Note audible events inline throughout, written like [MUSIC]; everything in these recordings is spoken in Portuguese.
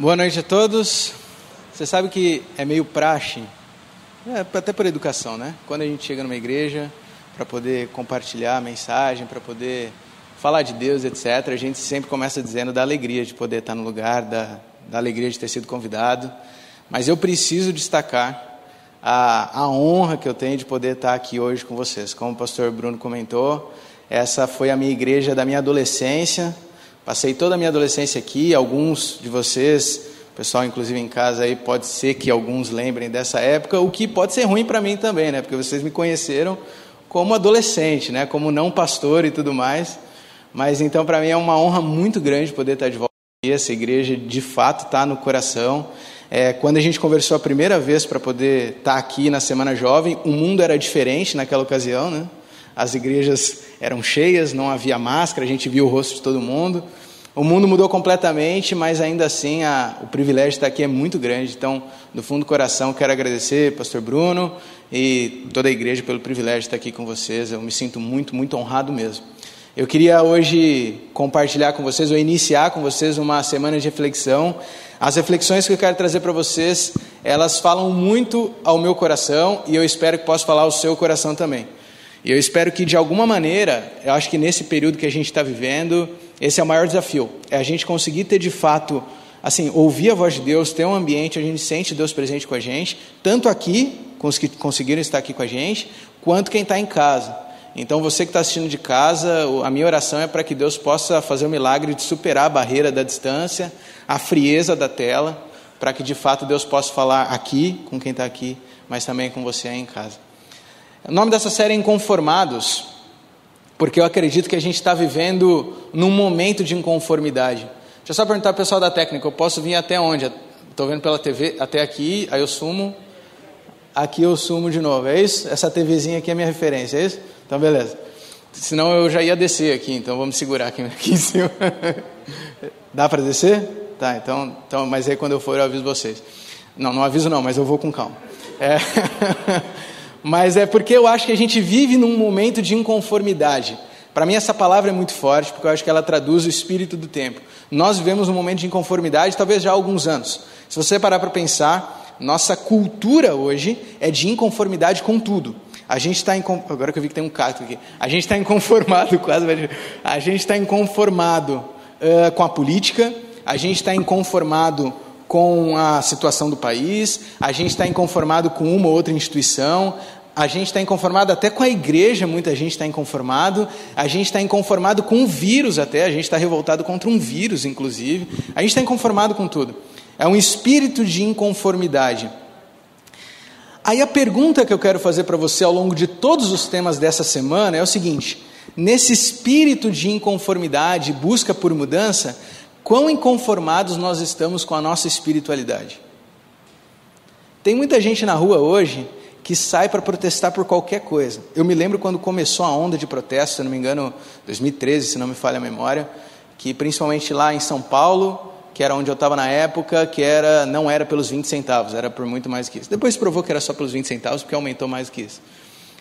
Boa noite a todos. Você sabe que é meio praxe, é, até por educação, né? Quando a gente chega numa igreja para poder compartilhar a mensagem, para poder falar de Deus, etc., a gente sempre começa dizendo da alegria de poder estar no lugar, da, da alegria de ter sido convidado. Mas eu preciso destacar a, a honra que eu tenho de poder estar aqui hoje com vocês. Como o pastor Bruno comentou, essa foi a minha igreja da minha adolescência Passei toda a minha adolescência aqui, alguns de vocês, pessoal inclusive em casa aí, pode ser que alguns lembrem dessa época, o que pode ser ruim para mim também, né? Porque vocês me conheceram como adolescente, né? Como não pastor e tudo mais. Mas então para mim é uma honra muito grande poder estar de volta aqui. Essa igreja de fato está no coração. É, quando a gente conversou a primeira vez para poder estar aqui na Semana Jovem, o mundo era diferente naquela ocasião, né? As igrejas eram cheias, não havia máscara, a gente via o rosto de todo mundo. O mundo mudou completamente, mas ainda assim a, o privilégio de estar aqui é muito grande. Então, do fundo do coração, quero agradecer, Pastor Bruno e toda a igreja pelo privilégio de estar aqui com vocês. Eu me sinto muito, muito honrado mesmo. Eu queria hoje compartilhar com vocês, ou iniciar com vocês uma semana de reflexão. As reflexões que eu quero trazer para vocês, elas falam muito ao meu coração e eu espero que possa falar ao seu coração também. E eu espero que de alguma maneira, eu acho que nesse período que a gente está vivendo, esse é o maior desafio, é a gente conseguir ter de fato, assim, ouvir a voz de Deus, ter um ambiente, a gente sente Deus presente com a gente, tanto aqui, com os que conseguiram estar aqui com a gente, quanto quem está em casa. Então, você que está assistindo de casa, a minha oração é para que Deus possa fazer o milagre de superar a barreira da distância, a frieza da tela, para que de fato Deus possa falar aqui, com quem está aqui, mas também com você aí em casa. O nome dessa série é Inconformados, porque eu acredito que a gente está vivendo num momento de inconformidade. Deixa eu só perguntar para o pessoal da técnica: eu posso vir até onde? Estou vendo pela TV até aqui, aí eu sumo, aqui eu sumo de novo, é isso? Essa TVzinha aqui é minha referência, é isso? Então, beleza. Senão eu já ia descer aqui, então vamos segurar aqui, [LAUGHS] aqui em cima. Dá para descer? Tá, então, então, mas aí quando eu for eu aviso vocês. Não, não aviso não, mas eu vou com calma. É. [LAUGHS] mas é porque eu acho que a gente vive num momento de inconformidade. Para mim, essa palavra é muito forte, porque eu acho que ela traduz o espírito do tempo. Nós vivemos um momento de inconformidade, talvez já há alguns anos. Se você parar para pensar, nossa cultura hoje é de inconformidade com tudo. A gente está agora que eu vi que tem um cacto aqui, a gente está inconformado [LAUGHS] quase, a gente está inconformado uh, com a política, a gente está inconformado com a situação do país, a gente está inconformado com uma ou outra instituição, a gente está inconformado até com a igreja, muita gente está inconformado, a gente está inconformado com o vírus até, a gente está revoltado contra um vírus, inclusive, a gente está inconformado com tudo. É um espírito de inconformidade. Aí a pergunta que eu quero fazer para você ao longo de todos os temas dessa semana é o seguinte: nesse espírito de inconformidade, busca por mudança, quão inconformados nós estamos com a nossa espiritualidade. Tem muita gente na rua hoje que sai para protestar por qualquer coisa. Eu me lembro quando começou a onda de protesto, se não me engano, 2013, se não me falha a memória, que principalmente lá em São Paulo, que era onde eu estava na época, que era não era pelos 20 centavos, era por muito mais que isso. Depois provou que era só pelos 20 centavos, porque aumentou mais que isso.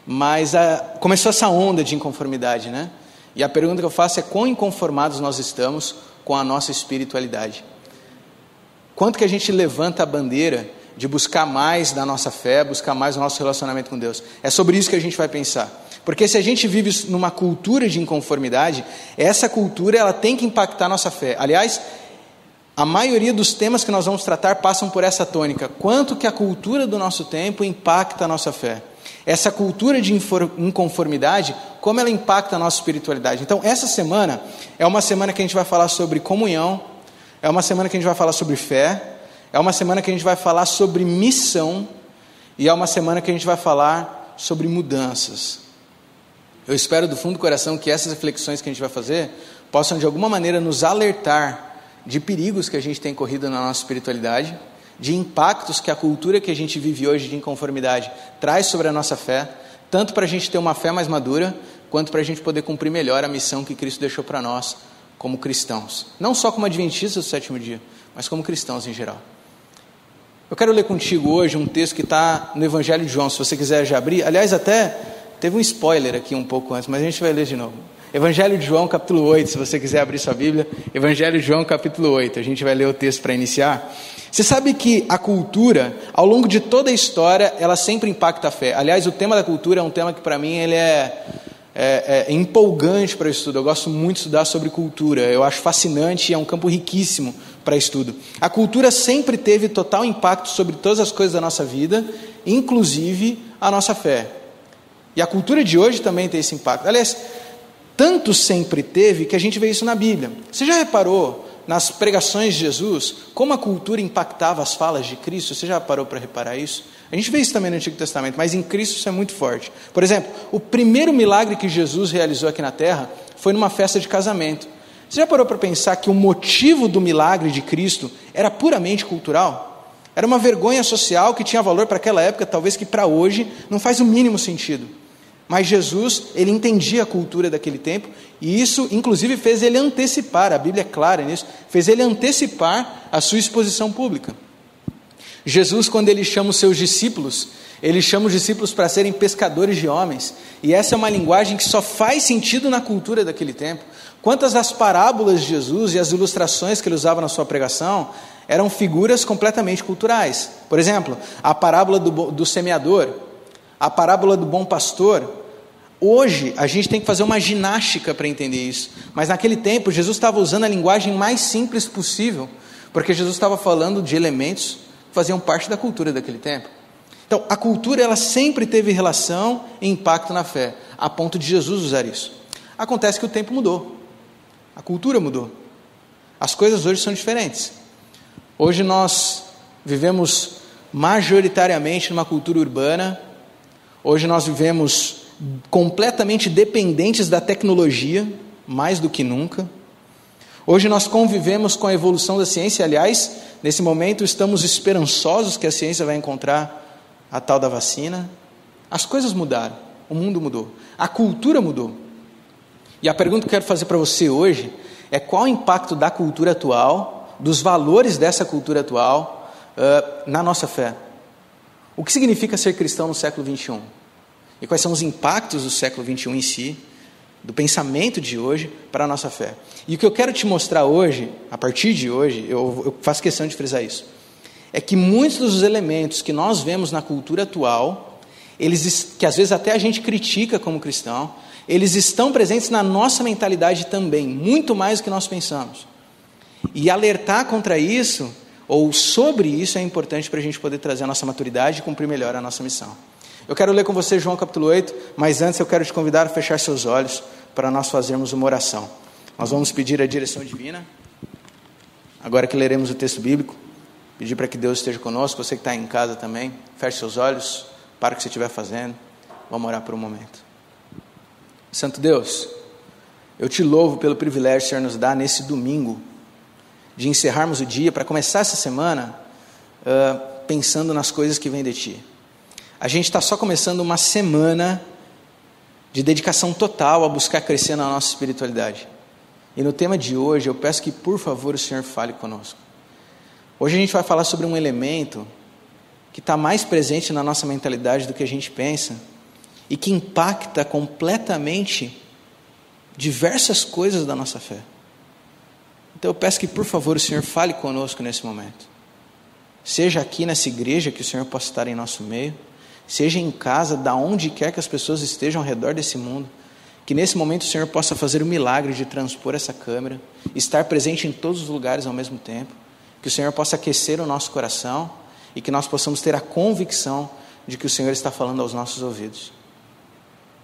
Mas a, começou essa onda de inconformidade, né? E a pergunta que eu faço é quão inconformados nós estamos com a nossa espiritualidade. Quanto que a gente levanta a bandeira de buscar mais da nossa fé, buscar mais o nosso relacionamento com Deus. É sobre isso que a gente vai pensar. Porque se a gente vive numa cultura de inconformidade, essa cultura ela tem que impactar a nossa fé. Aliás, a maioria dos temas que nós vamos tratar passam por essa tônica. Quanto que a cultura do nosso tempo impacta a nossa fé? Essa cultura de inconformidade, como ela impacta a nossa espiritualidade? Então, essa semana é uma semana que a gente vai falar sobre comunhão, é uma semana que a gente vai falar sobre fé, é uma semana que a gente vai falar sobre missão e é uma semana que a gente vai falar sobre mudanças. Eu espero do fundo do coração que essas reflexões que a gente vai fazer possam de alguma maneira nos alertar de perigos que a gente tem corrido na nossa espiritualidade de impactos que a cultura que a gente vive hoje de inconformidade traz sobre a nossa fé, tanto para a gente ter uma fé mais madura, quanto para a gente poder cumprir melhor a missão que Cristo deixou para nós como cristãos. Não só como adventistas do sétimo dia, mas como cristãos em geral. Eu quero ler contigo hoje um texto que está no Evangelho de João, se você quiser já abrir. Aliás, até teve um spoiler aqui um pouco antes, mas a gente vai ler de novo. Evangelho de João, capítulo 8, se você quiser abrir sua Bíblia. Evangelho de João, capítulo 8. A gente vai ler o texto para iniciar. Você sabe que a cultura, ao longo de toda a história, ela sempre impacta a fé. Aliás, o tema da cultura é um tema que, para mim, ele é, é, é empolgante para o estudo. Eu gosto muito de estudar sobre cultura. Eu acho fascinante e é um campo riquíssimo para estudo. A cultura sempre teve total impacto sobre todas as coisas da nossa vida, inclusive a nossa fé. E a cultura de hoje também tem esse impacto. Aliás, tanto sempre teve que a gente vê isso na Bíblia. Você já reparou nas pregações de Jesus como a cultura impactava as falas de Cristo? Você já parou para reparar isso? A gente vê isso também no Antigo Testamento, mas em Cristo isso é muito forte. Por exemplo, o primeiro milagre que Jesus realizou aqui na terra foi numa festa de casamento. Você já parou para pensar que o motivo do milagre de Cristo era puramente cultural? Era uma vergonha social que tinha valor para aquela época, talvez que para hoje não faz o mínimo sentido. Mas Jesus, ele entendia a cultura daquele tempo, e isso, inclusive, fez ele antecipar, a Bíblia é clara nisso, fez ele antecipar a sua exposição pública. Jesus, quando ele chama os seus discípulos, ele chama os discípulos para serem pescadores de homens, e essa é uma linguagem que só faz sentido na cultura daquele tempo. Quantas das parábolas de Jesus e as ilustrações que ele usava na sua pregação eram figuras completamente culturais. Por exemplo, a parábola do, do semeador, a parábola do bom pastor, Hoje a gente tem que fazer uma ginástica para entender isso, mas naquele tempo Jesus estava usando a linguagem mais simples possível, porque Jesus estava falando de elementos que faziam parte da cultura daquele tempo. Então, a cultura ela sempre teve relação e impacto na fé, a ponto de Jesus usar isso. Acontece que o tempo mudou, a cultura mudou, as coisas hoje são diferentes. Hoje nós vivemos majoritariamente numa cultura urbana, hoje nós vivemos completamente dependentes da tecnologia, mais do que nunca. Hoje nós convivemos com a evolução da ciência, aliás, nesse momento estamos esperançosos que a ciência vai encontrar a tal da vacina. As coisas mudaram, o mundo mudou, a cultura mudou. E a pergunta que eu quero fazer para você hoje é qual o impacto da cultura atual, dos valores dessa cultura atual uh, na nossa fé? O que significa ser cristão no século 21? E quais são os impactos do século XXI em si, do pensamento de hoje para a nossa fé. E o que eu quero te mostrar hoje, a partir de hoje, eu, eu faço questão de frisar isso, é que muitos dos elementos que nós vemos na cultura atual, eles que às vezes até a gente critica como cristão, eles estão presentes na nossa mentalidade também, muito mais do que nós pensamos. E alertar contra isso, ou sobre isso, é importante para a gente poder trazer a nossa maturidade e cumprir melhor a nossa missão. Eu quero ler com você João capítulo 8, mas antes eu quero te convidar a fechar seus olhos para nós fazermos uma oração. Nós vamos pedir a direção divina, agora que leremos o texto bíblico, pedir para que Deus esteja conosco, você que está em casa também, feche seus olhos, para o que você estiver fazendo, vamos orar por um momento. Santo Deus, eu te louvo pelo privilégio que o Senhor nos dá nesse domingo, de encerrarmos o dia para começar essa semana uh, pensando nas coisas que vêm de Ti. A gente está só começando uma semana de dedicação total a buscar crescer na nossa espiritualidade. E no tema de hoje, eu peço que, por favor, o Senhor fale conosco. Hoje a gente vai falar sobre um elemento que está mais presente na nossa mentalidade do que a gente pensa e que impacta completamente diversas coisas da nossa fé. Então eu peço que, por favor, o Senhor fale conosco nesse momento. Seja aqui nessa igreja que o Senhor possa estar em nosso meio seja em casa, da onde quer que as pessoas estejam ao redor desse mundo, que nesse momento o Senhor possa fazer o milagre de transpor essa câmera, estar presente em todos os lugares ao mesmo tempo, que o Senhor possa aquecer o nosso coração e que nós possamos ter a convicção de que o Senhor está falando aos nossos ouvidos.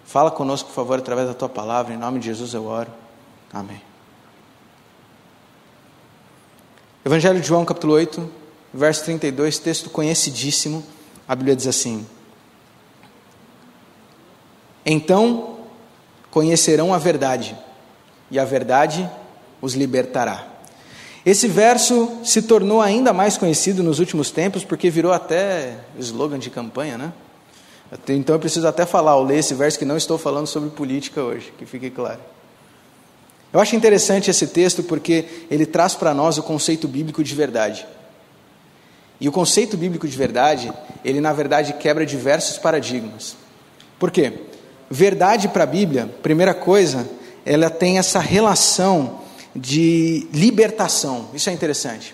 Fala conosco, por favor, através da tua palavra, em nome de Jesus eu oro. Amém. Evangelho de João, capítulo 8, verso 32, texto conhecidíssimo. A Bíblia diz assim: então conhecerão a verdade, e a verdade os libertará. Esse verso se tornou ainda mais conhecido nos últimos tempos porque virou até slogan de campanha, né? Então eu preciso até falar, ao ler esse verso, que não estou falando sobre política hoje, que fique claro. Eu acho interessante esse texto porque ele traz para nós o conceito bíblico de verdade. E o conceito bíblico de verdade, ele na verdade quebra diversos paradigmas. Por quê? Verdade para a Bíblia, primeira coisa, ela tem essa relação de libertação. Isso é interessante.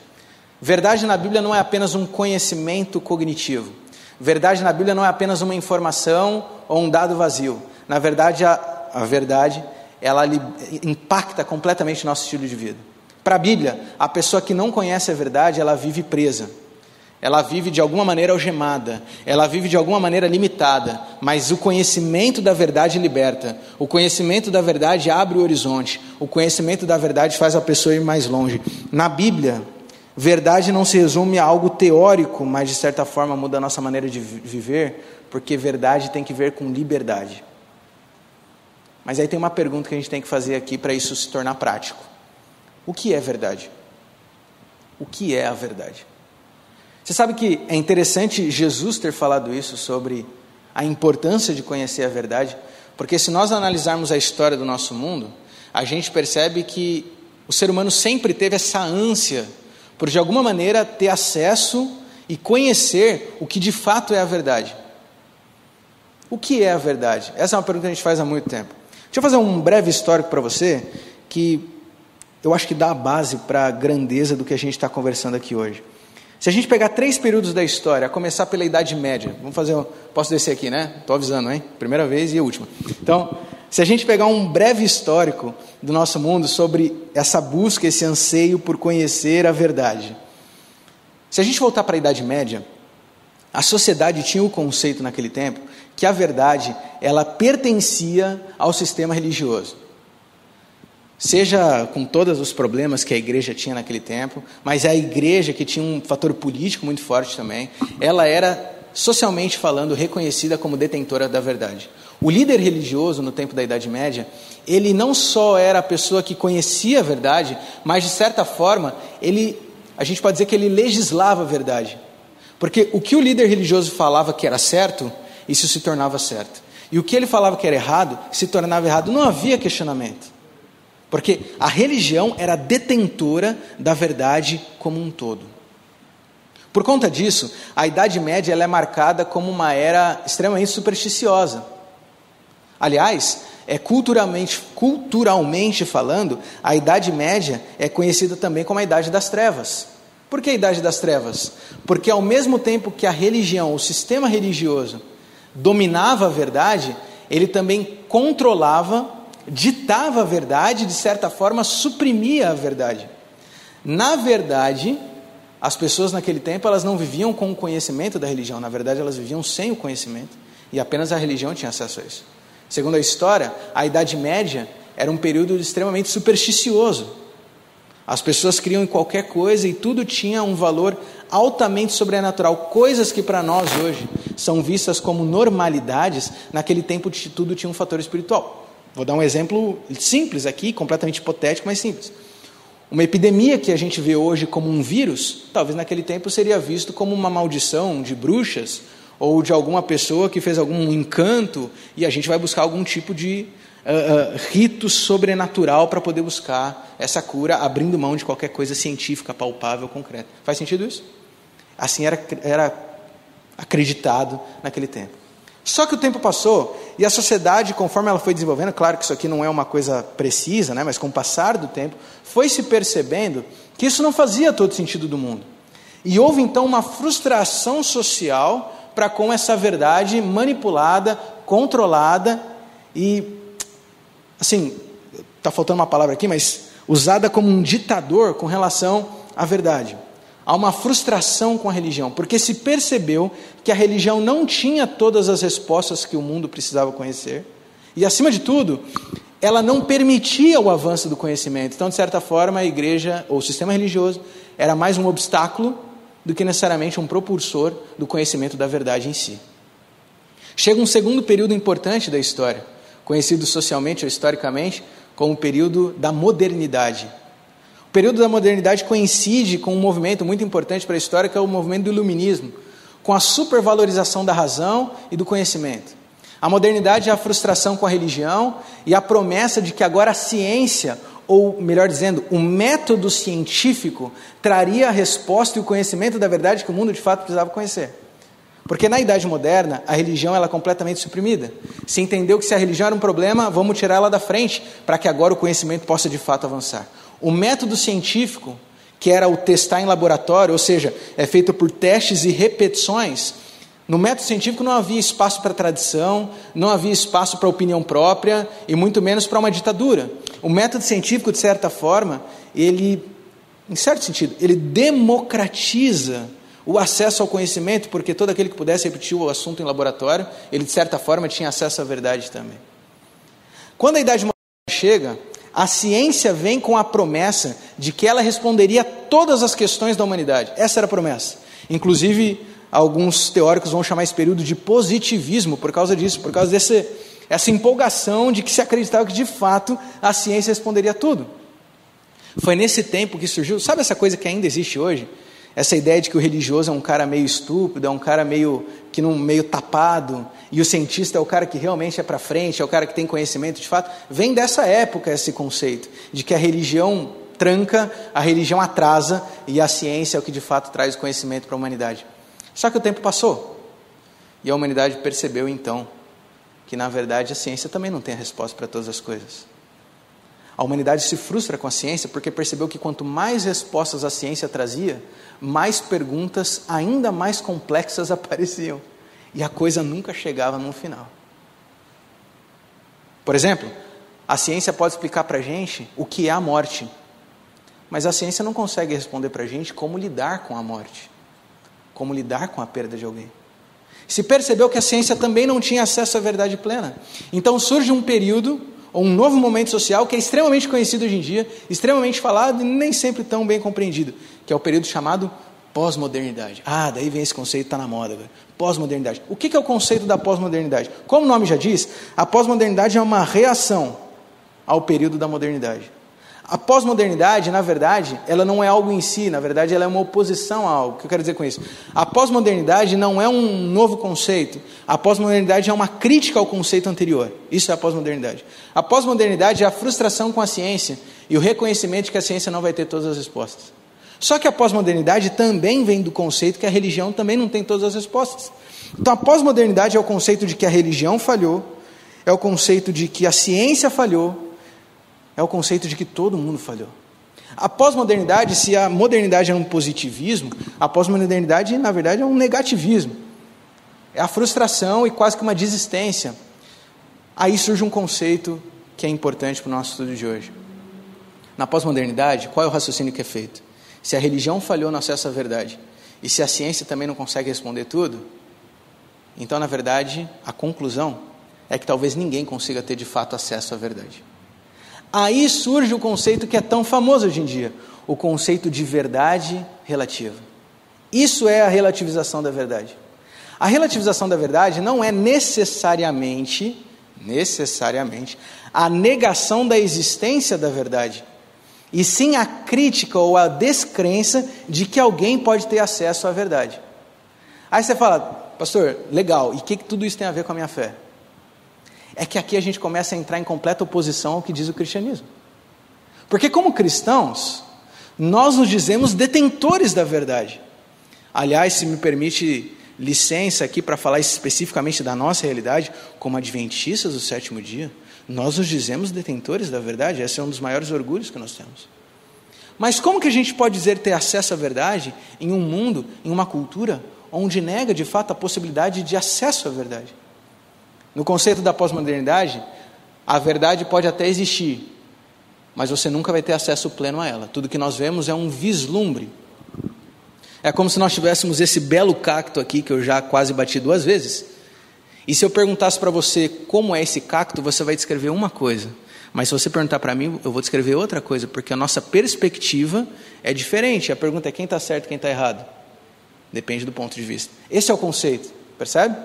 Verdade na Bíblia não é apenas um conhecimento cognitivo. Verdade na Bíblia não é apenas uma informação ou um dado vazio. Na verdade, a, a verdade ela impacta completamente nosso estilo de vida. Para a Bíblia, a pessoa que não conhece a verdade, ela vive presa. Ela vive de alguma maneira algemada, ela vive de alguma maneira limitada, mas o conhecimento da verdade liberta. O conhecimento da verdade abre o horizonte. O conhecimento da verdade faz a pessoa ir mais longe. Na Bíblia, verdade não se resume a algo teórico, mas de certa forma muda a nossa maneira de viver, porque verdade tem que ver com liberdade. Mas aí tem uma pergunta que a gente tem que fazer aqui para isso se tornar prático. O que é verdade? O que é a verdade? Você sabe que é interessante Jesus ter falado isso sobre a importância de conhecer a verdade, porque se nós analisarmos a história do nosso mundo, a gente percebe que o ser humano sempre teve essa ânsia por de alguma maneira ter acesso e conhecer o que de fato é a verdade. O que é a verdade? Essa é uma pergunta que a gente faz há muito tempo. Deixa eu fazer um breve histórico para você que eu acho que dá a base para a grandeza do que a gente está conversando aqui hoje. Se a gente pegar três períodos da história, a começar pela Idade Média, vamos fazer, posso descer aqui, né? Estou avisando, hein? Primeira vez e última. Então, se a gente pegar um breve histórico do nosso mundo sobre essa busca, esse anseio por conhecer a verdade. Se a gente voltar para a Idade Média, a sociedade tinha o conceito naquele tempo que a verdade ela pertencia ao sistema religioso seja com todos os problemas que a igreja tinha naquele tempo, mas a igreja que tinha um fator político muito forte também, ela era socialmente falando reconhecida como detentora da verdade. O líder religioso no tempo da Idade Média, ele não só era a pessoa que conhecia a verdade, mas de certa forma, ele, a gente pode dizer que ele legislava a verdade. Porque o que o líder religioso falava que era certo, isso se tornava certo. E o que ele falava que era errado, se tornava errado. Não havia questionamento. Porque a religião era detentora da verdade como um todo. Por conta disso, a Idade Média é marcada como uma era extremamente supersticiosa. Aliás, é culturalmente, culturalmente falando, a Idade Média é conhecida também como a Idade das Trevas. Por que a Idade das Trevas? Porque ao mesmo tempo que a religião, o sistema religioso, dominava a verdade, ele também controlava ditava a verdade, de certa forma suprimia a verdade. Na verdade, as pessoas naquele tempo elas não viviam com o conhecimento da religião, na verdade elas viviam sem o conhecimento e apenas a religião tinha acesso a isso. Segundo a história, a Idade Média era um período extremamente supersticioso. As pessoas criam em qualquer coisa e tudo tinha um valor altamente sobrenatural. Coisas que para nós hoje são vistas como normalidades, naquele tempo tudo tinha um fator espiritual. Vou dar um exemplo simples aqui, completamente hipotético, mas simples. Uma epidemia que a gente vê hoje como um vírus, talvez naquele tempo seria visto como uma maldição de bruxas ou de alguma pessoa que fez algum encanto e a gente vai buscar algum tipo de uh, uh, rito sobrenatural para poder buscar essa cura, abrindo mão de qualquer coisa científica, palpável, concreta. Faz sentido isso? Assim era, era acreditado naquele tempo. Só que o tempo passou e a sociedade, conforme ela foi desenvolvendo, claro que isso aqui não é uma coisa precisa, né, mas com o passar do tempo, foi se percebendo que isso não fazia todo sentido do mundo. E houve então uma frustração social para com essa verdade manipulada, controlada e, assim, está faltando uma palavra aqui, mas usada como um ditador com relação à verdade. Há uma frustração com a religião, porque se percebeu que a religião não tinha todas as respostas que o mundo precisava conhecer, e acima de tudo, ela não permitia o avanço do conhecimento. Então, de certa forma, a igreja ou o sistema religioso era mais um obstáculo do que necessariamente um propulsor do conhecimento da verdade em si. Chega um segundo período importante da história, conhecido socialmente ou historicamente como o período da modernidade. O período da modernidade coincide com um movimento muito importante para a história, que é o movimento do iluminismo, com a supervalorização da razão e do conhecimento. A modernidade é a frustração com a religião e a promessa de que agora a ciência, ou melhor dizendo, o método científico, traria a resposta e o conhecimento da verdade que o mundo de fato precisava conhecer. Porque na Idade Moderna, a religião ela é completamente suprimida. Se entendeu que se a religião era um problema, vamos tirar ela da frente, para que agora o conhecimento possa de fato avançar. O método científico, que era o testar em laboratório, ou seja, é feito por testes e repetições, no método científico não havia espaço para tradição, não havia espaço para opinião própria e muito menos para uma ditadura. O método científico, de certa forma, ele, em certo sentido, ele democratiza o acesso ao conhecimento, porque todo aquele que pudesse repetir o assunto em laboratório, ele de certa forma tinha acesso à verdade também. Quando a Idade Moderna chega, a ciência vem com a promessa de que ela responderia todas as questões da humanidade. Essa era a promessa. Inclusive, alguns teóricos vão chamar esse período de positivismo por causa disso, por causa dessa essa empolgação de que se acreditava que de fato a ciência responderia tudo. Foi nesse tempo que surgiu, sabe essa coisa que ainda existe hoje? Essa ideia de que o religioso é um cara meio estúpido, é um cara meio que não meio tapado, e o cientista é o cara que realmente é para frente, é o cara que tem conhecimento de fato, vem dessa época esse conceito de que a religião tranca, a religião atrasa e a ciência é o que de fato traz conhecimento para a humanidade. Só que o tempo passou e a humanidade percebeu então que na verdade a ciência também não tem a resposta para todas as coisas. A humanidade se frustra com a ciência porque percebeu que quanto mais respostas a ciência trazia, mais perguntas ainda mais complexas [LAUGHS] apareciam e a coisa nunca chegava no final. Por exemplo, a ciência pode explicar para a gente o que é a morte, mas a ciência não consegue responder para a gente como lidar com a morte como lidar com a perda de alguém. Se percebeu que a ciência também não tinha acesso à verdade plena. Então surge um período, ou um novo momento social que é extremamente conhecido hoje em dia, extremamente falado e nem sempre tão bem compreendido, que é o período chamado pós-modernidade. Ah, daí vem esse conceito, está na moda agora. Pós-modernidade. O que é o conceito da pós-modernidade? Como o nome já diz, a pós-modernidade é uma reação ao período da modernidade. A pós-modernidade, na verdade, ela não é algo em si, na verdade, ela é uma oposição a algo. O que eu quero dizer com isso? A pós-modernidade não é um novo conceito. A pós-modernidade é uma crítica ao conceito anterior. Isso é a pós-modernidade. A pós-modernidade é a frustração com a ciência e o reconhecimento de que a ciência não vai ter todas as respostas. Só que a pós-modernidade também vem do conceito que a religião também não tem todas as respostas. Então, a pós-modernidade é o conceito de que a religião falhou, é o conceito de que a ciência falhou é o conceito de que todo mundo falhou. A pós-modernidade, se a modernidade é um positivismo, a pós-modernidade, na verdade, é um negativismo. É a frustração e quase que uma desistência. Aí surge um conceito que é importante para o nosso estudo de hoje. Na pós-modernidade, qual é o raciocínio que é feito? Se a religião falhou no acesso à verdade e se a ciência também não consegue responder tudo, então, na verdade, a conclusão é que talvez ninguém consiga ter de fato acesso à verdade. Aí surge o conceito que é tão famoso hoje em dia, o conceito de verdade relativa. Isso é a relativização da verdade. A relativização da verdade não é necessariamente, necessariamente, a negação da existência da verdade, e sim a crítica ou a descrença de que alguém pode ter acesso à verdade. Aí você fala, pastor, legal, e o que, que tudo isso tem a ver com a minha fé? É que aqui a gente começa a entrar em completa oposição ao que diz o cristianismo. Porque, como cristãos, nós nos dizemos detentores da verdade. Aliás, se me permite licença aqui para falar especificamente da nossa realidade, como adventistas do sétimo dia, nós nos dizemos detentores da verdade, esse é um dos maiores orgulhos que nós temos. Mas como que a gente pode dizer ter acesso à verdade em um mundo, em uma cultura, onde nega de fato a possibilidade de acesso à verdade? No conceito da pós-modernidade, a verdade pode até existir, mas você nunca vai ter acesso pleno a ela. Tudo que nós vemos é um vislumbre. É como se nós tivéssemos esse belo cacto aqui, que eu já quase bati duas vezes. E se eu perguntasse para você como é esse cacto, você vai descrever uma coisa. Mas se você perguntar para mim, eu vou descrever outra coisa, porque a nossa perspectiva é diferente. A pergunta é quem está certo, quem está errado. Depende do ponto de vista. Esse é o conceito, percebe?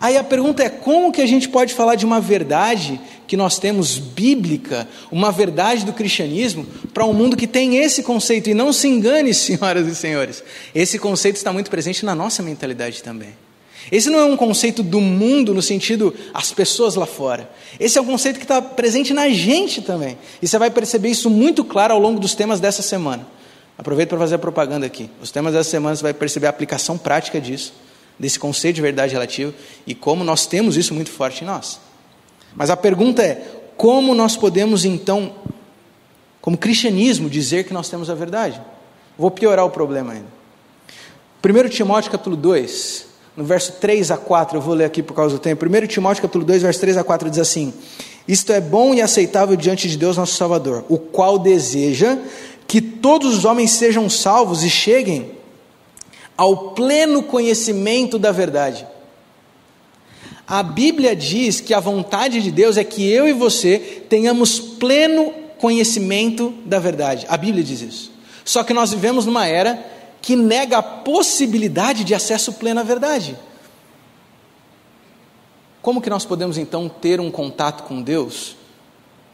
Aí a pergunta é como que a gente pode falar de uma verdade que nós temos bíblica, uma verdade do cristianismo, para um mundo que tem esse conceito? E não se engane, [LAUGHS] senhoras e senhores, esse conceito está muito presente na nossa mentalidade também. Esse não é um conceito do mundo no sentido as pessoas lá fora. Esse é um conceito que está presente na gente também. E você vai perceber isso muito claro ao longo dos temas dessa semana. Aproveito para fazer a propaganda aqui. Os temas dessa semana você vai perceber a aplicação prática disso desse conceito de verdade relativa e como nós temos isso muito forte em nós. Mas a pergunta é: como nós podemos então, como cristianismo, dizer que nós temos a verdade? Vou piorar o problema ainda. 1 Timóteo capítulo 2, no verso 3 a 4, eu vou ler aqui por causa do tempo. 1 Timóteo capítulo 2, verso 3 a 4 diz assim: Isto é bom e aceitável diante de Deus nosso Salvador, o qual deseja que todos os homens sejam salvos e cheguem ao pleno conhecimento da verdade. A Bíblia diz que a vontade de Deus é que eu e você tenhamos pleno conhecimento da verdade. A Bíblia diz isso. Só que nós vivemos numa era que nega a possibilidade de acesso pleno à verdade. Como que nós podemos então ter um contato com Deus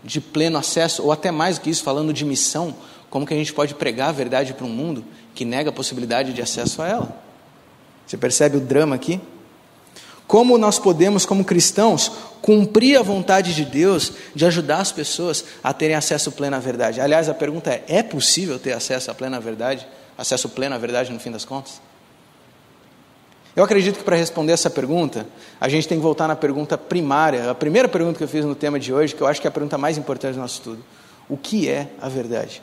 de pleno acesso, ou até mais do que isso, falando de missão, como que a gente pode pregar a verdade para um mundo que nega a possibilidade de acesso a ela? Você percebe o drama aqui? Como nós podemos, como cristãos, cumprir a vontade de Deus de ajudar as pessoas a terem acesso pleno à verdade? Aliás, a pergunta é: é possível ter acesso à plena verdade? acesso pleno à verdade no fim das contas? Eu acredito que para responder essa pergunta, a gente tem que voltar na pergunta primária, a primeira pergunta que eu fiz no tema de hoje, que eu acho que é a pergunta mais importante do nosso estudo: O que é a verdade?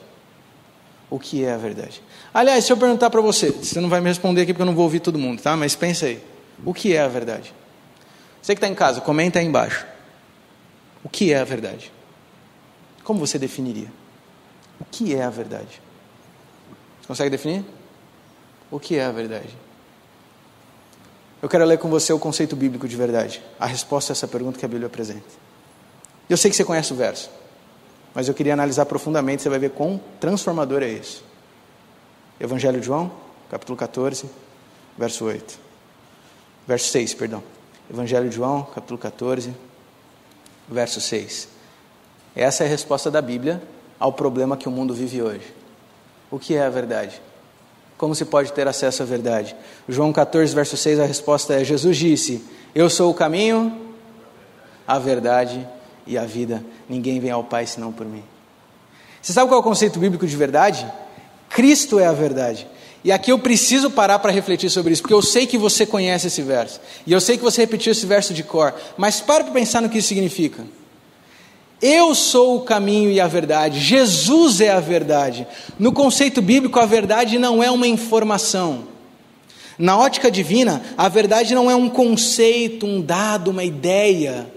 O que é a verdade? Aliás, se eu perguntar para você, você não vai me responder aqui porque eu não vou ouvir todo mundo, tá? Mas pensa aí: O que é a verdade? Você que está em casa, comenta aí embaixo. O que é a verdade? Como você definiria? O que é a verdade? Você consegue definir? O que é a verdade? Eu quero ler com você o conceito bíblico de verdade, a resposta a essa pergunta que a Bíblia apresenta. Eu sei que você conhece o verso, mas eu queria analisar profundamente, você vai ver quão transformador é isso. Evangelho de João, capítulo 14, verso 8. Verso 6, perdão. Evangelho de João, capítulo 14, verso 6. Essa é a resposta da Bíblia ao problema que o mundo vive hoje. O que é a verdade? Como se pode ter acesso à verdade? João 14, verso 6, a resposta é: Jesus disse: Eu sou o caminho, a verdade e a vida. Ninguém vem ao Pai senão por mim. Você sabe qual é o conceito bíblico de verdade? Cristo é a verdade. E aqui eu preciso parar para refletir sobre isso, porque eu sei que você conhece esse verso. E eu sei que você repetiu esse verso de cor. Mas para para pensar no que isso significa. Eu sou o caminho e a verdade, Jesus é a verdade. No conceito bíblico, a verdade não é uma informação. Na ótica divina, a verdade não é um conceito, um dado, uma ideia.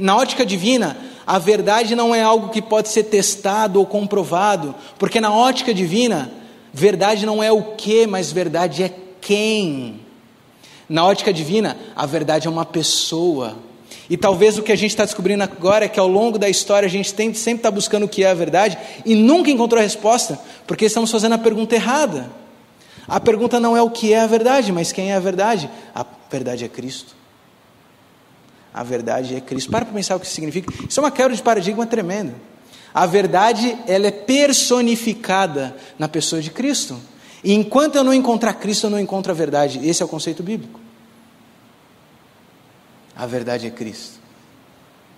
Na ótica divina, a verdade não é algo que pode ser testado ou comprovado, porque na ótica divina, verdade não é o que, mas verdade é quem. Na ótica divina, a verdade é uma pessoa. E talvez o que a gente está descobrindo agora é que ao longo da história a gente tem, sempre está buscando o que é a verdade e nunca encontrou a resposta, porque estamos fazendo a pergunta errada. A pergunta não é o que é a verdade, mas quem é a verdade? A verdade é Cristo. A verdade é Cristo. Para para pensar o que isso significa. Isso é uma quebra de paradigma tremenda. A verdade, ela é personificada na pessoa de Cristo. E enquanto eu não encontrar Cristo, eu não encontro a verdade. Esse é o conceito bíblico. A verdade é Cristo.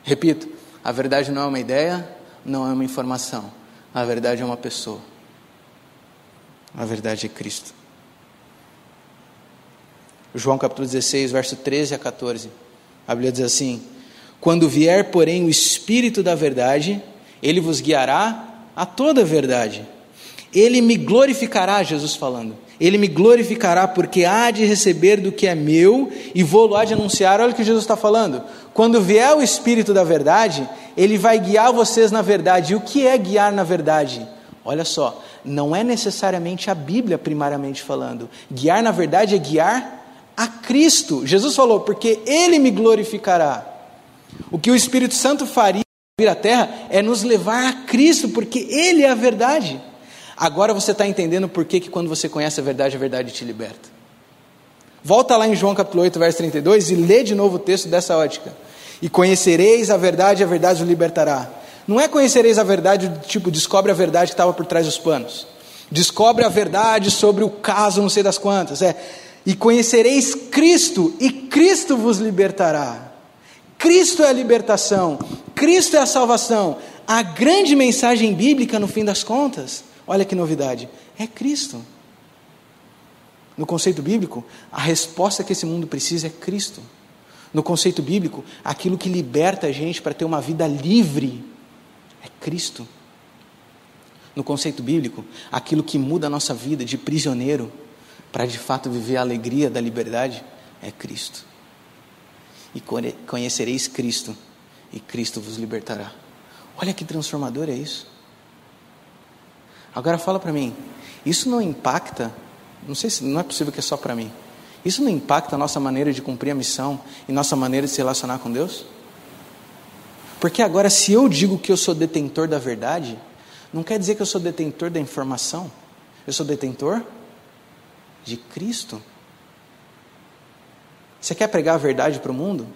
Repito, a verdade não é uma ideia, não é uma informação. A verdade é uma pessoa. A verdade é Cristo. João capítulo 16, verso 13 a 14. A Bíblia diz assim: Quando vier, porém, o Espírito da verdade, ele vos guiará a toda a verdade. Ele me glorificará, Jesus falando ele me glorificará, porque há de receber do que é meu e vou lá de anunciar. Olha o que Jesus está falando. Quando vier o Espírito da verdade, ele vai guiar vocês na verdade. E o que é guiar na verdade? Olha só, não é necessariamente a Bíblia, primariamente falando. Guiar na verdade é guiar a Cristo. Jesus falou, porque Ele me glorificará. O que o Espírito Santo faria vir à terra é nos levar a Cristo, porque Ele é a verdade. Agora você está entendendo por que, que quando você conhece a verdade, a verdade te liberta. Volta lá em João capítulo 8, verso 32 e lê de novo o texto dessa ótica. E conhecereis a verdade, a verdade o libertará. Não é conhecereis a verdade tipo, descobre a verdade que estava por trás dos panos. Descobre a verdade sobre o caso, não sei das quantas. É, e conhecereis Cristo, e Cristo vos libertará. Cristo é a libertação, Cristo é a salvação. A grande mensagem bíblica, no fim das contas, Olha que novidade, é Cristo. No conceito bíblico, a resposta que esse mundo precisa é Cristo. No conceito bíblico, aquilo que liberta a gente para ter uma vida livre é Cristo. No conceito bíblico, aquilo que muda a nossa vida de prisioneiro para de fato viver a alegria da liberdade é Cristo. E conhecereis Cristo, e Cristo vos libertará. Olha que transformador é isso. Agora fala para mim, isso não impacta, não sei se não é possível que é só para mim. Isso não impacta a nossa maneira de cumprir a missão e nossa maneira de se relacionar com Deus? Porque agora, se eu digo que eu sou detentor da verdade, não quer dizer que eu sou detentor da informação. Eu sou detentor de Cristo. Você quer pregar a verdade para o mundo?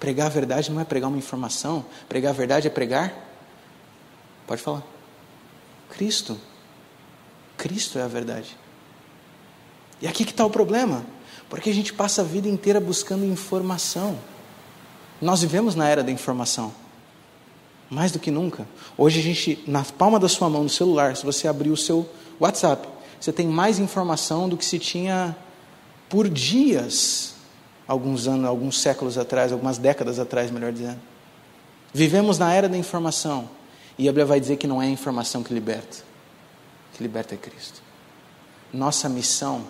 Pregar a verdade não é pregar uma informação. Pregar a verdade é pregar. Pode falar. Cristo. Cristo é a verdade. E aqui que está o problema. Porque a gente passa a vida inteira buscando informação. Nós vivemos na era da informação. Mais do que nunca. Hoje a gente, na palma da sua mão, no celular, se você abrir o seu WhatsApp, você tem mais informação do que se tinha por dias, alguns anos, alguns séculos atrás, algumas décadas atrás, melhor dizendo. Vivemos na era da informação. E a Bíblia vai dizer que não é a informação que liberta. Que liberta é Cristo. Nossa missão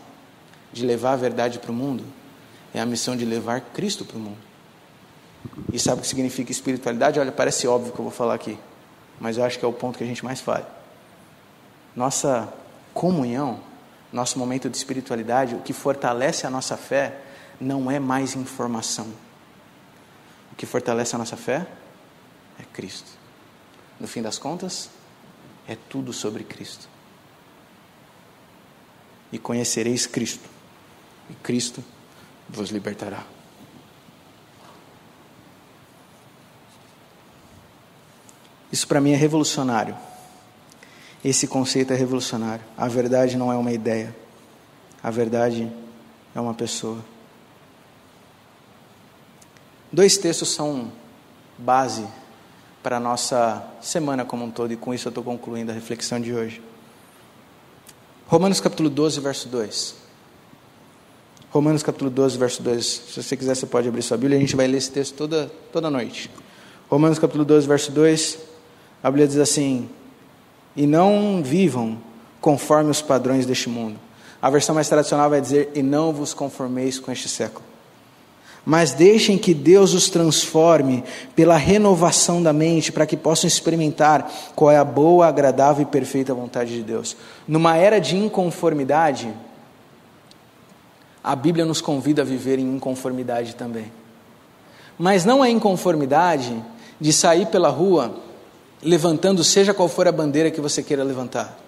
de levar a verdade para o mundo é a missão de levar Cristo para o mundo. E sabe o que significa espiritualidade? Olha, parece óbvio que eu vou falar aqui, mas eu acho que é o ponto que a gente mais falha. Nossa comunhão, nosso momento de espiritualidade, o que fortalece a nossa fé, não é mais informação. O que fortalece a nossa fé é Cristo. No fim das contas, é tudo sobre Cristo. E conhecereis Cristo, e Cristo vos libertará. Isso para mim é revolucionário. Esse conceito é revolucionário. A verdade não é uma ideia. A verdade é uma pessoa. Dois textos são base para a nossa semana como um todo, e com isso eu estou concluindo a reflexão de hoje. Romanos capítulo 12, verso 2. Romanos capítulo 12, verso 2. Se você quiser, você pode abrir sua Bíblia, a gente vai ler esse texto toda, toda noite. Romanos capítulo 12, verso 2. A Bíblia diz assim: e não vivam conforme os padrões deste mundo. A versão mais tradicional vai dizer: e não vos conformeis com este século. Mas deixem que Deus os transforme pela renovação da mente, para que possam experimentar qual é a boa, agradável e perfeita vontade de Deus. Numa era de inconformidade, a Bíblia nos convida a viver em inconformidade também. Mas não é inconformidade de sair pela rua levantando seja qual for a bandeira que você queira levantar.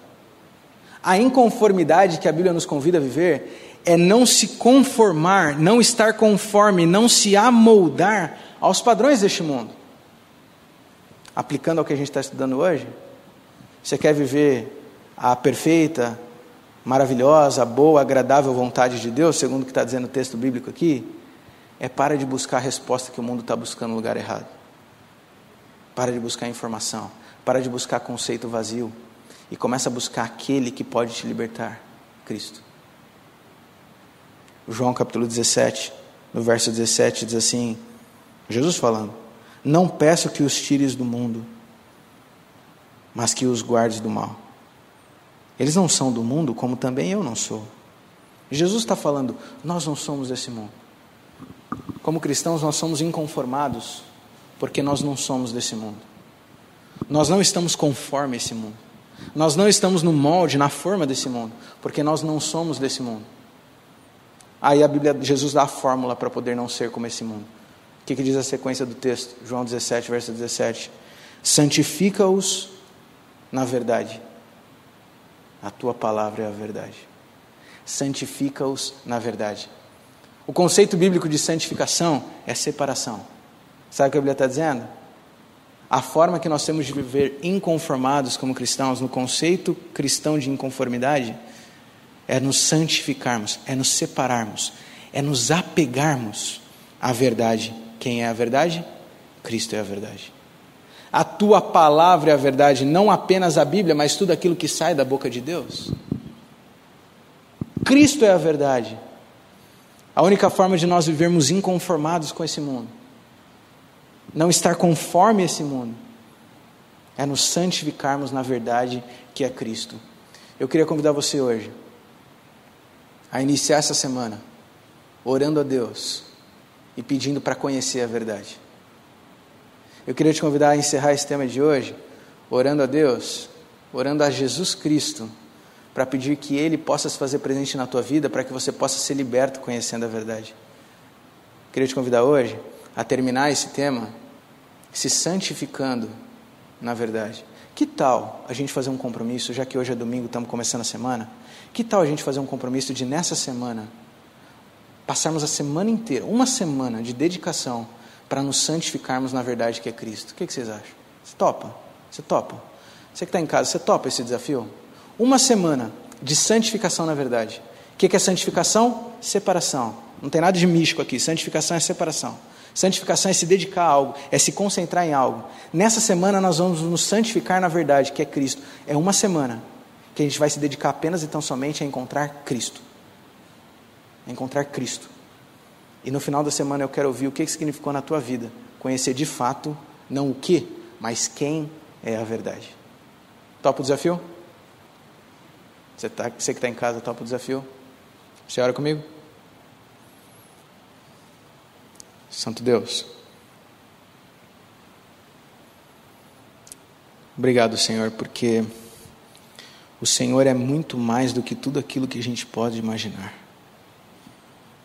A inconformidade que a Bíblia nos convida a viver é não se conformar, não estar conforme, não se amoldar aos padrões deste mundo. Aplicando ao que a gente está estudando hoje, você quer viver a perfeita, maravilhosa, boa, agradável vontade de Deus, segundo o que está dizendo o texto bíblico aqui, é para de buscar a resposta que o mundo está buscando no lugar errado. Para de buscar informação, para de buscar conceito vazio e começa a buscar aquele que pode te libertar, Cristo. João capítulo 17, no verso 17 diz assim: Jesus falando: Não peço que os tires do mundo, mas que os guardes do mal. Eles não são do mundo, como também eu não sou. Jesus está falando: Nós não somos desse mundo. Como cristãos, nós somos inconformados porque nós não somos desse mundo. Nós não estamos conforme esse mundo. Nós não estamos no molde, na forma desse mundo, porque nós não somos desse mundo. Aí a Bíblia, Jesus dá a fórmula para poder não ser como esse mundo. O que, que diz a sequência do texto? João 17, verso 17. Santifica-os na verdade. A tua palavra é a verdade. Santifica-os na verdade. O conceito bíblico de santificação é separação. Sabe o que a Bíblia está dizendo? A forma que nós temos de viver inconformados como cristãos, no conceito cristão de inconformidade, é nos santificarmos, é nos separarmos, é nos apegarmos à verdade. Quem é a verdade? Cristo é a verdade. A tua palavra é a verdade, não apenas a Bíblia, mas tudo aquilo que sai da boca de Deus. Cristo é a verdade. A única forma de nós vivermos inconformados com esse mundo, não estar conforme esse mundo, é nos santificarmos na verdade que é Cristo. Eu queria convidar você hoje a iniciar essa semana orando a Deus e pedindo para conhecer a verdade. Eu queria te convidar a encerrar esse tema de hoje orando a Deus, orando a Jesus Cristo, para pedir que Ele possa se fazer presente na tua vida, para que você possa ser liberto conhecendo a verdade. Queria te convidar hoje a terminar esse tema se santificando na verdade. Que tal a gente fazer um compromisso, já que hoje é domingo, estamos começando a semana? Que tal a gente fazer um compromisso de nessa semana passarmos a semana inteira, uma semana de dedicação para nos santificarmos na verdade que é Cristo? O que, que vocês acham? Você topa? Você topa? Você que está em casa, você topa esse desafio? Uma semana de santificação na verdade. O que, que é santificação? Separação. Não tem nada de místico aqui. Santificação é separação. Santificação é se dedicar a algo, é se concentrar em algo. Nessa semana nós vamos nos santificar na verdade, que é Cristo. É uma semana que a gente vai se dedicar apenas e tão somente a encontrar Cristo. A encontrar Cristo. E no final da semana eu quero ouvir o que significou na tua vida. Conhecer de fato, não o que, mas quem é a verdade. Topa o desafio? Você, tá, você que está em casa, topa o desafio? Você ora comigo? Santo Deus. Obrigado, Senhor, porque o Senhor é muito mais do que tudo aquilo que a gente pode imaginar.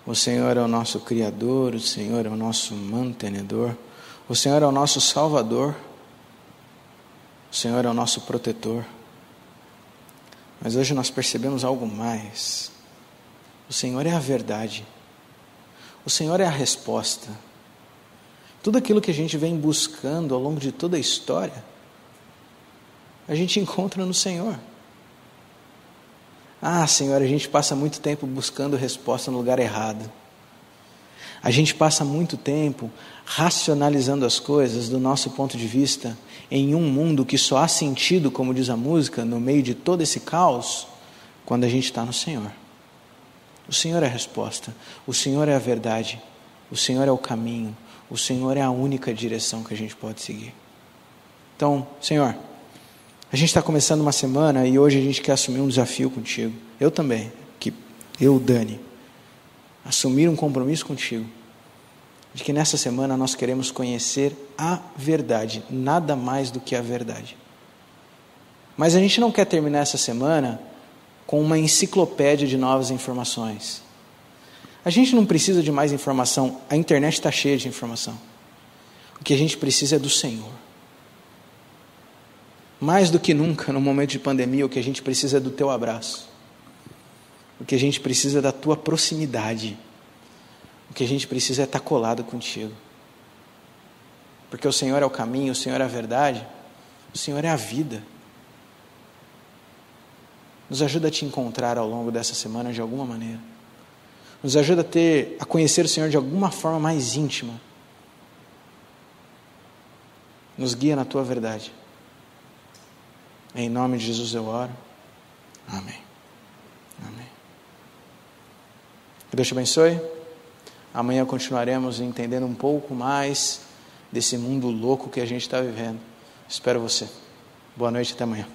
O Senhor é o nosso Criador, o Senhor é o nosso mantenedor, o Senhor é o nosso Salvador, o Senhor é o nosso protetor. Mas hoje nós percebemos algo mais. O Senhor é a verdade. O Senhor é a resposta. Tudo aquilo que a gente vem buscando ao longo de toda a história, a gente [LAUGHS] encontra no Senhor. Ah, Senhor, a gente passa muito tempo buscando resposta no lugar errado. A gente passa muito tempo racionalizando as coisas do nosso ponto de vista em um mundo que só há sentido, como diz a música, no meio de todo esse caos, quando a gente está no Senhor. O Senhor é a resposta, o Senhor é a verdade, o Senhor é o caminho, o Senhor é a única direção que a gente pode seguir. Então, Senhor, a gente está começando uma semana e hoje a gente quer assumir um desafio contigo. Eu também, que eu, Dani, assumir um compromisso contigo de que nessa semana nós queremos conhecer a verdade, nada mais do que a verdade. Mas a gente não quer terminar essa semana com uma enciclopédia de novas informações. A gente não precisa de mais informação, a internet está cheia de informação. O que a gente precisa é do Senhor. Mais do que nunca, no momento de pandemia, o que a gente precisa é do teu abraço. O que a gente precisa é da tua proximidade. O que a gente precisa é estar colado contigo. Porque o Senhor é o caminho, o Senhor é a verdade, o Senhor é a vida. Nos ajuda a te encontrar ao longo dessa semana de alguma maneira. Nos ajuda a ter, a conhecer o Senhor de alguma forma mais íntima. Nos guia na tua verdade. Em nome de Jesus eu oro. Amém. Amém. Que Deus te abençoe. Amanhã continuaremos entendendo um pouco mais desse mundo louco que a gente está vivendo. Espero você. Boa noite, até amanhã.